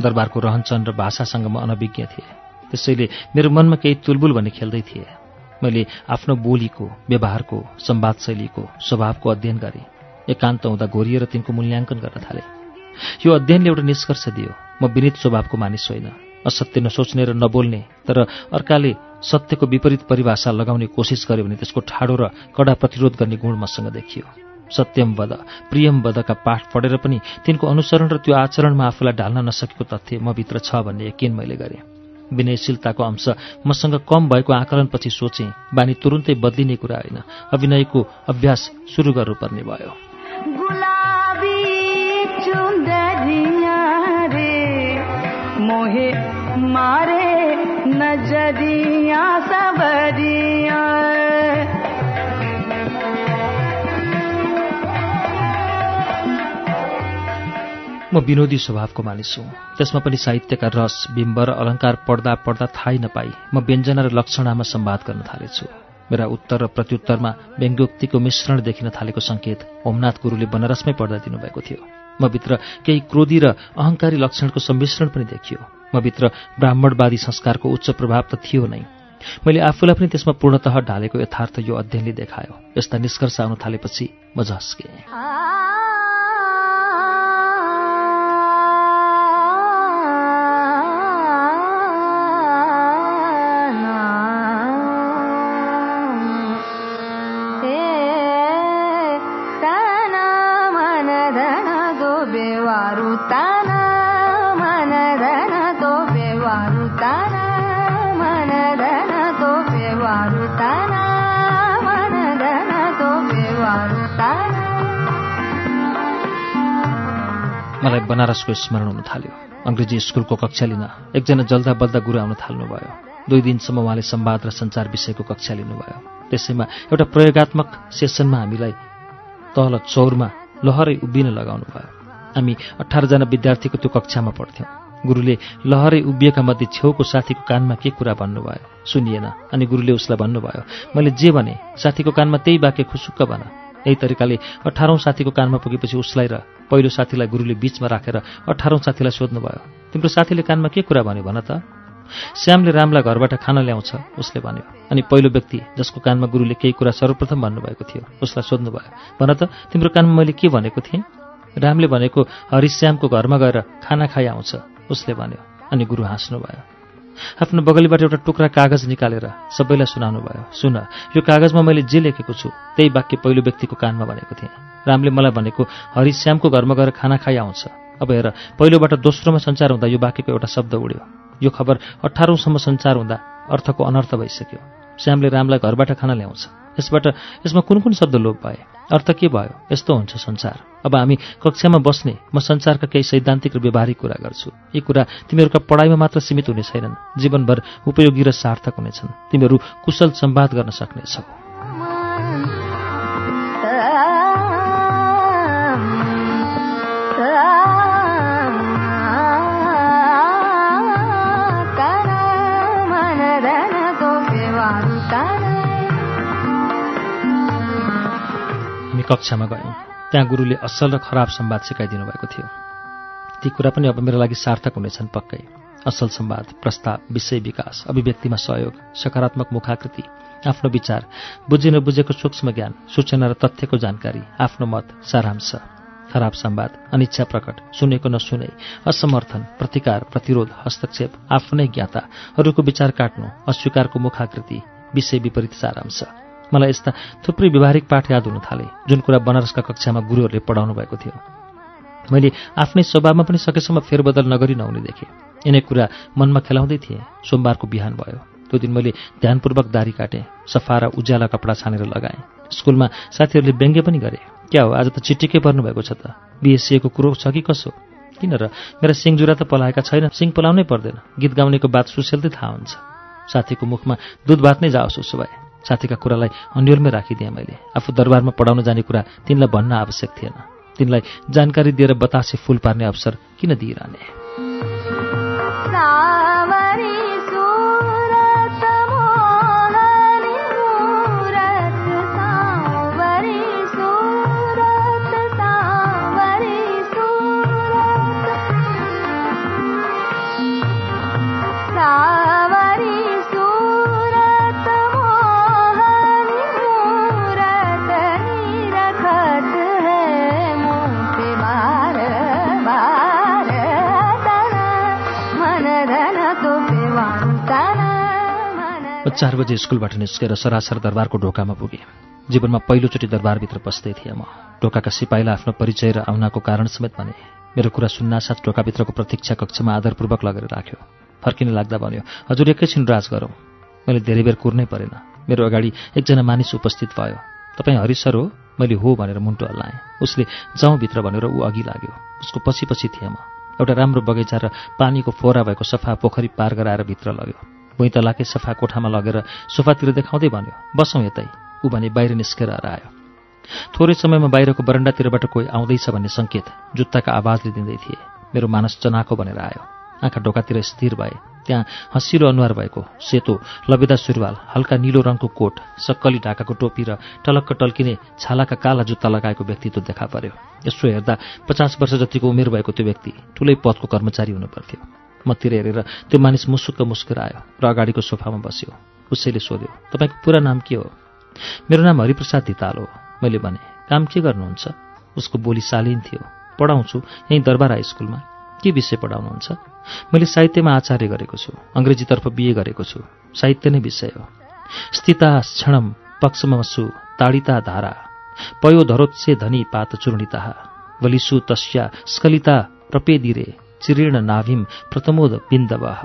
Speaker 1: दरबारको रहनचहन र भाषासँग म अनभिज्ञ थिएँ। त्यसैले मेरो मनमा केही तुलबुल भन्ने खेल्दै थिए। मैले आफ्नो बोलीको व्यवहारको सम्वाद शैलीको स्वभावको अध्ययन गरेँ। एकान्त हुँदा घोरिएर तिनको मूल्याङ्कन गर्न थालेँ। यो अध्ययनले एउटा निष्कर्ष दियो म विनित स्वभावको मानिस होइन। असत्य नसोच्ने र नबोल्ने तर अर्काले सत्यको विपरीत परिभाषा लगाउने कोसिस गर्यो भने त्यसको ठाडो र कडा प्रतिरोध गर्ने गुण मसँग देखियो। सत्यम वद प्रियम वदका पाठ पढेर पनि तिनको अनुसरण र त्यो आचरणमा आफूलाई ढाल्न नसकेको तथ्य म भित्र छ भन्ने यकिन मैले गरेँ। विनयशीलताको अंश मसँग कम भएको आकलनपछि सोचेँ बानी तुरुन्तै बदलिने कुरा होइन अभिनयको अभ्यास सुरु गर्नुपर्ने भयो।
Speaker 4: मोहे मारे नजरिया सबरिया।
Speaker 1: म विनोदी स्वभावको मानिस हुँ। त्यसमा पनि साहित्यका रस बिम्ब र अलङ्कार पढ्दा पढ्दा थाहै नपाई म व्यञ्जना र लक्षणामा सम्वाद गर्न थालेछु। मेरा उत्तर र प्रत्युत्तरमा व्यङ्ग्योक्तिको मिश्रण देखिन थालेको सङ्केत होमनाथ गुरुले बनारसमै पढ्दा दिनुभएको थियो। म भित्र केही क्रोधी र अहङ्कारी लक्षणको सम्मिश्रण पनि देखियो। म भित्र ब्राह्मणवादी संस्कारको उच्च प्रभाव त थियो नै। मैले आफूलाई पनि त्यसमा पूर्णतः ढालेको यथार्थ यो अध्ययनले देखायो। यस्ता निष्कर्ष आउन थालेपछि म झस्केँ। बनारसको स्मरण हुन थाल्यो। अङ्ग्रेजी स्कुलको कक्षा लिन एकजना जल्दा बल्दा गुरु आउन थाल्नुभयो। दुई दिनसम्म उहाँले संवाद र सञ्चार विषयको कक्षा लिनुभयो। त्यसैमा एउटा प्रयोगात्मक सेसनमा हामीलाई तल चौरमा लहरै उभिन लगाउनु भयो हामी अठारजना विद्यार्थीको त्यो कक्षामा पढ्थ्यौँ। गुरुले लहरै उभिएका मध्ये छेउको साथीको कानमा के कुरा भन्नुभयो? सुनिएन। अनि गुरुले उसलाई भन्नुभयो मैले जे भने साथीको कानमा त्यही वाक्य खुसुक्क भन। यही तरिकाले अठारौँ साथीको कानमा पुगेपछि उसलाई र पहिलो साथीलाई गुरुले बीचमा राखेर अठारौँ साथीलाई सोध्नुभयो तिम्रो साथीले कानमा के कुरा भन्यो भन त? श्यामले रामलाई घरबाट खाना ल्याउँछ उसले भन्यो अनि पहिलो व्यक्ति जसको कानमा गुरुले केही कुरा सर्वप्रथम भन्नुभएको थियो उसलाई सोध्नुभयो भन त तिम्रो कानमा मैले के भनेको थिएँ? रामले भनेको हरिश्यामको घरमा गएर खाना खाइ आउँछ उसले भन्यो अनि गुरु हाँस्नुभयो। आफ्नो बगलीबाट एउटा टुक्रा कागज निकालेर सबैलाई सुनाउनु भयो सुन यो कागजमा मैले जे लेखेको छु त्यही वाक्य पहिलो व्यक्तिको कानमा भनेको थिएँ। रामले मलाई भनेको हरिश्यामको घरमा गएर खाना खाइ आउँछ। अब हेर पहिलोबाट दोस्रोमा सञ्चार हुँदा यो वाक्यको एउटा शब्द उड्यो। यो खबर अठारौँसम्म सञ्चार हुँदा अर्थको अनर्थ भइसक्यो। श्यामले रामलाई घरबाट खाना ल्याउँछ। यसबाट यसमा कुन कुन शब्द लोप भए अर्थ के भयो? यस्तो हुन्छ संसार। अब हामी कक्षामा बस्ने म संसारका केही सैद्धान्तिक र व्यवहारिक कुरा गर्छु। यी कुरा तिमीहरूका पढाइमा मात्र सीमित हुने छैनन्। जीवनभर उपयोगी र सार्थक हुनेछन्। तिमीहरू कुशल सम्वाद गर्न सक्नेछौ। कक्षामा गयौँ। त्यहाँ गुरुले असल र खराब संवाद सिकाइदिनु भएको थियो। ती कुरा पनि अब मेरो लागि सार्थक हुनेछन् पक्कै। असल संवाद प्रस्ताव विषय विकास अभिव्यक्तिमा सहयोग सकारात्मक मुखाकृति आफ्नो विचार बुझे नबुझेको सूक्ष्म ज्ञान सूचना र तथ्यको जानकारी आफ्नो मत सारांश खराब संवाद अनिच्छा प्रकट सुनेको नसुने असमर्थन प्रतिकार प्रतिरोध हस्तक्षेप आफ्नै ज्ञाता अरूको विचार काट्नु अस्वीकारको मुखाकृति विषय विपरीत सारांश। मलाई यस्ता थुप्रै व्यवहारिक पाठ याद हुन थाले जुन कुरा बनारसका कक्षामा गुरुहरूले पढाउनु भएको थियो। मैले आफ्नै स्वभावमा पनि सकेसम्म फेरबदल नगरी नहुने देखेँ। यिनै कुरा मनमा खेलाउँदै थिएँ। सोमबारको बिहान भयो। त्यो दिन मैले ध्यानपूर्वक दारी काटेँ सफा र उज्याला कपडा छानेर लगाएँ। स्कुलमा साथीहरूले व्यङ्ग्य पनि गरे। क्या हो आज त चिटिकै पर्नुभएको छ त? बिएससिएको कुरो छ कि कसो? किन र? मेरा सिङजुरा त पलाएका छैन। सिङ पलाउनै पर्दैन। गीत गाउनेको बात सुसेल्दै थाहा हुन्छ। साथीको मुखमा दुध भात नै जाओस् उसो भए। साथीका कुरालाई अन्यलमै राखिदिएँ मैले। आफू दरबारमा पढाउन जाने कुरा तिनलाई भन्न आवश्यक थिएन। तिनलाई जानकारी दिएर बतासे फुल पार्ने अवसर किन दिइरहने? चार बजे स्कुलबाट निस्केर सरासर दरबारको ढोकामा पुगेँ। जीवनमा पहिलोचोटि दरबारभित्र पस्दै थिएँ म। ढोकाका सिपाहीलाई आफ्नो परिचय र आउनाको कारण समेत भने मेरो कुरा सुन्नासाथ ढोकाभित्रको प्रतीक्षा कक्षमा आदरपूर्वक लगेर राख्यो। फर्किन लाग्दा भन्यो हजुर एकैछिन राज गरौँ। मैले धेरै बेर कुर्नै परेन। मेरो अगाडि एकजना मानिस उपस्थित भयो। तपाईँ हरिसर हो मैले हो भनेर मुन्टो हल्लाएँ। उसले जाउँभित्र भनेर ऊ अघि लाग्यो। उसको पछि पछि थिएँ म। एउटा राम्रो बगैँचा र पानीको फोरा भएको सफा पोखरी पार गराएर भित्र लग्यो। भुइँ तलाके सफा कोठामा लगेर सोफातिर देखाउँदै भन्यो बसौँ यतै। ऊ भने बाहिर निस्केर आयो। थोरै समयमा बाहिरको बरन्डातिरबाट कोही आउँदैछ भन्ने सङ्केत जुत्ताका आवाजले दिँदै थिए। मेरो मानस चनाको भनेर आयो। आँखा ढोकातिर स्थिर भए। त्यहाँ हँसिलो अनुहार भएको सेतो लबेदा सुरुवाल हल्का निलो रङको कोट सक्कली ढाकाको टोपी र टलक्क टल्किने छालाका काला जुत्ता लगाएको व्यक्तित्व देखा पर्यो। यसो हेर्दा पचास वर्ष जतिको उमेर भएको त्यो व्यक्ति ठुलै पदको कर्मचारी हुनुपर्थ्यो। मतिर हेरेर त्यो मानिस मुसुक्क मुस्केर आयो र अगाडिको सोफामा बस्यो। उसैले सोध्यो तपाईँको पुरा नाम के हो? मेरो नाम हरिप्रसाद धिताल हो। मैले भने काम के गर्नुहुन्छ? उसको बोली शालीन थियो। पढाउँछु यहीँ दरबार हाई स्कुलमा। के विषय पढाउनुहुन्छ? मैले साहित्यमा आचार्य गरेको छु अङ्ग्रेजीतर्फ बिए गरेको छु। साहित्य नै विषय हो। स्थिता क्षणम पक्षमसु ताडिता धारा। पयो धरोत्से धनी पात चूर्णिता। वलिसु तस्या स्खलिता प्रपेदिरे चिरीर्ण नाभिम प्रथमोद बिन्दवाह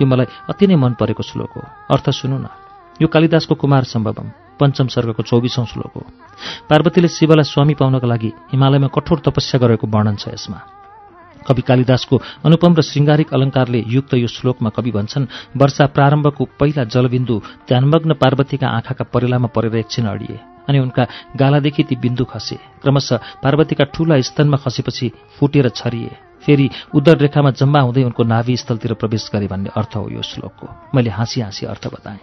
Speaker 1: यो मलाई अति नै मन परेको श्लोक हो। अर्थ सुनु न। यो कालिदासको कुमार सम्भवम पञ्चम सर्गको चौबिसौँ श्लोक हो। पार्वतीले शिवलाई स्वामी पाउनका लागि हिमालयमा कठोर तपस्या गरेको वर्णन छ यसमा। कवि कालिदासको अनुपम र श्रृङ्गारिक अलङ्कारले युक्त यो श्लोकमा कवि भन्छन् वर्षा प्रारम्भको पहिला जलबिन्दु ध्यानमग्न पार्वतीका आँखाका परेलामा परेर एकछिन अडिए अनि उनका गालादेखि ती बिन्दु खसे। क्रमशः पार्वतीका ठूला स्तनमा खसेपछि फुटेर छरिए। फेरि उदर रेखामा जम्मा हुँदै उनको नाभि स्थलतिर प्रवेश गरे भन्ने अर्थ हो यो श्लोकको। मैले हाँसी हाँसी अर्थ बताएँ।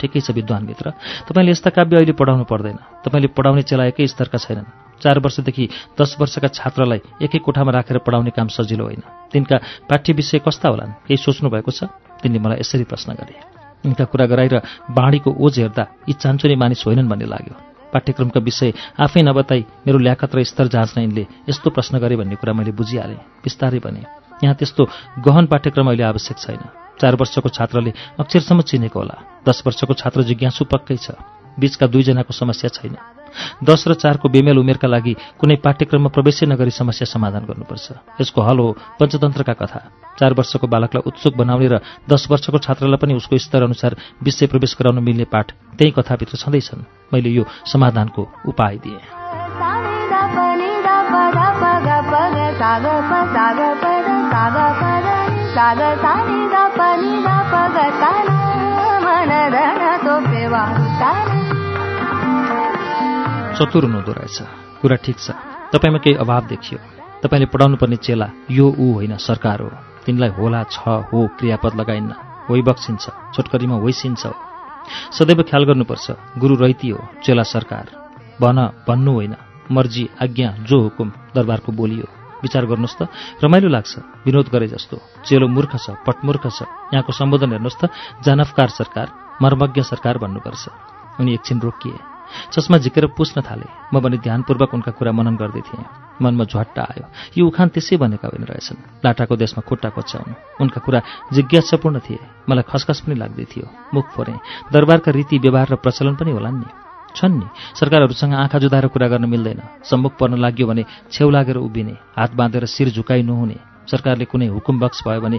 Speaker 1: ठिकै छ विद्वान मित्र तपाईँले यस्ता काव्य अहिले पढाउनु पर्दैन। तपाईँले पढाउने चेला एकै स्तरका छैनन्। चार वर्षदेखि दस वर्षका छात्रलाई एकै कोठामा राखेर पढाउने काम सजिलो होइन। तिनका पाठ्य विषय कस्ता होलान्? केही सोच्नु भएको छ? तिनले मलाई यसरी प्रश्न गरे। यिनका कुरा गराएर बाँडीको ओझ हेर्दा यी चान्चुने मानिस होइनन् भन्ने लाग्यो। पाठ्यक्रमका विषय आफै नबताई मेरो ल्याकत र स्तर जाँच्न यिनले यस्तो प्रश्न गरे भन्ने कुरा मैले बुझिहालेँ। बिस्तारै भने यहाँ त्यस्तो गहन पाठ्यक्रम अहिले आवश्यक छैन। चार वर्षको छात्रले अक्षरसम्म चिनेको होला। दस वर्षको छात्र जिज्ञासु पक्कै छ। बीचका दुईजनाको समस्या छैन। दस र चारको बेमेल उमेरका लागि कुनै पाठ्यक्रममा प्रवेशै नगरी समस्या समाधान गर्नुपर्छ। यसको हल हो पञ्चतन्त्रका कथा। चार वर्षको बालकलाई उत्सुक बनाउने र दस वर्षको छात्रलाई पनि उसको स्तर अनुसार विषय प्रवेश गराउन मिल्ने पाठ त्यही कथाभित्र छँदैछन्। मैले यो समाधानको उपाय दिएँ। चतुर हुनुहुँदो रहेछ। कुरा ठिक छ। तपाईँमा केही अभाव देखियो। तपाईँले पढाउनु पर्ने चेला यो ऊ होइन सरकार हो। तिनलाई होला छ हो क्रियापद लगाइन्न। होइ बक्सिन्छ। छोटकरीमा होइसिन्छ सदैव ख्याल गर्नुपर्छ। गुरु रैती हो चेला सरकार। भन भन्नु होइन। मर्जी आज्ञा जो हुकुम दरबारको बोली हो। विचार गर्नुहोस् त। रमाइलो लाग्छ। विनोद गरे जस्तो। चेलो मूर्ख छ पटमूर्ख छ। यहाँको सम्बोधन हेर्नुहोस् त। जानफकार सरकार मर्मज्ञ सरकार भन्नुपर्छ। उनी एकछिन रोकिए। चस्मा झिकेर पुस्न थाले। म भने ध्यानपूर्वक उनका कुरा मनन गर्दै थिएँ मनमा झट्टा आयो। यी उखान त्यसै भनेका होइन रहेछन्। लाटाको देशमा खुट्टा कोच्याउनु उनका कुरा जिज्ञासापूर्ण थिए। मलाई खसखस पनि लाग्दै थियो। मुख फोरे। दरबारका रीति व्यवहार र प्रचलन पनि होलान् नि। छन् नि। सरकारहरूसँग आँखा जुदाएर कुरा गर्न मिल्दैन। सम्मुख पर्न लाग्यो भने छेउ लागेर उभिने। हात बाँधेर शिर झुकाइ नहुने सरकारले कुनै हुकुम बक्स भयो भने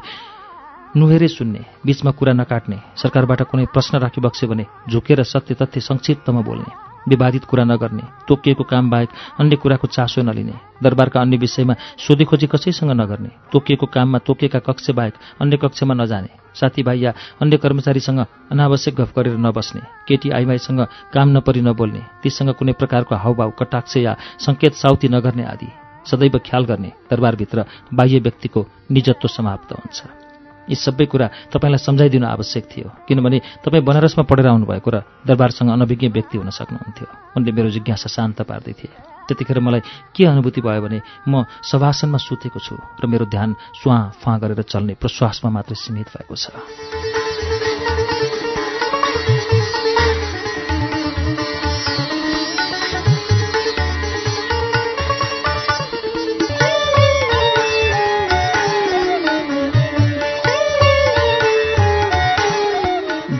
Speaker 1: नुहेरै सुन्ने बीचमा कुरा नकाट्ने सरकारबाट कुनै प्रश्न राखिबक्स्यो भने झुकेर सत्य तथ्य संक्षिप्तमा बोल्ने विवादित कुरा नगर्ने तोकिएको काम बाहेक अन्य कुराको चासो नलिने दरबारका अन्य विषयमा सोधीखोजी कसैसँग नगर्ने तोकिएको काममा तोकिएका कक्ष बाहेक अन्य कक्षमा नजाने साथीभाइ या अन्य कर्मचारीसँग अनावश्यक गफ गरेर नबस्ने केटी आइमाईसँग काम नपरी नबोल्ने तीसँग कुनै प्रकारको हाउभाउ कटाक्ष या सङ्केत साउती नगर्ने आदि सदैव ख्याल गर्ने दरबारभित्र बाह्य व्यक्तिको निजत्व समाप्त हुन्छ। यी सबै कुरा तपाईँलाई सम्झाइदिनु आवश्यक थियो। किनभने तपाईँ बनारसमा पढेर आउनुभएको र दरबारसँग अनभिज्ञ व्यक्ति हुन सक्नुहुन्थ्यो। उनले मेरो जिज्ञासा शान्त पार्दै थिए। त्यतिखेर मलाई के अनुभूति भयो भने म सभासनमा सुतेको छु र मेरो ध्यान स्वाँ फाँ गरेर चल्ने प्रश्वासमा मात्रै सीमित भएको छ।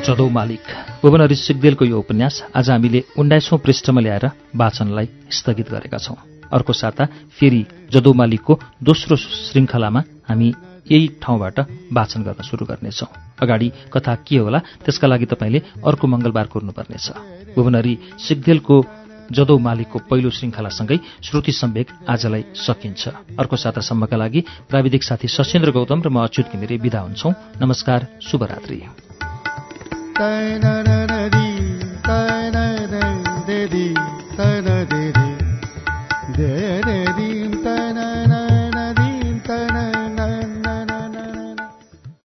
Speaker 1: जदौ मालिक। भुवनहरि सिगदेलको यो उपन्यास आज हामीले उन्नाइसौँ पृष्ठमा ल्याएर वाचनलाई स्थगित गरेका छौँ। अर्को साता फेरि जदौ मालिकको दोस्रो श्रृङ्खलामा हामी यही ठाउँबाट वाचन गर्न सुरु गर्नेछौँ। अगाडि कथा के होला त्यसका लागि तपाईँले अर्को मङ्गलबार कुर्नुपर्नेछ। भुवनहरि सिगदेलको जदौ मालिकको पहिलो श्रृङ्खलासँगै श्रुति सम्वेक आजलाई सकिन्छ। अर्को सातासम्मका लागि प्राविधिक साथी सशेन्द्र गौतम र म अच्युत घिमिरे विदा हुन्छौँ। नमस्कार शुभरात्री। Da da da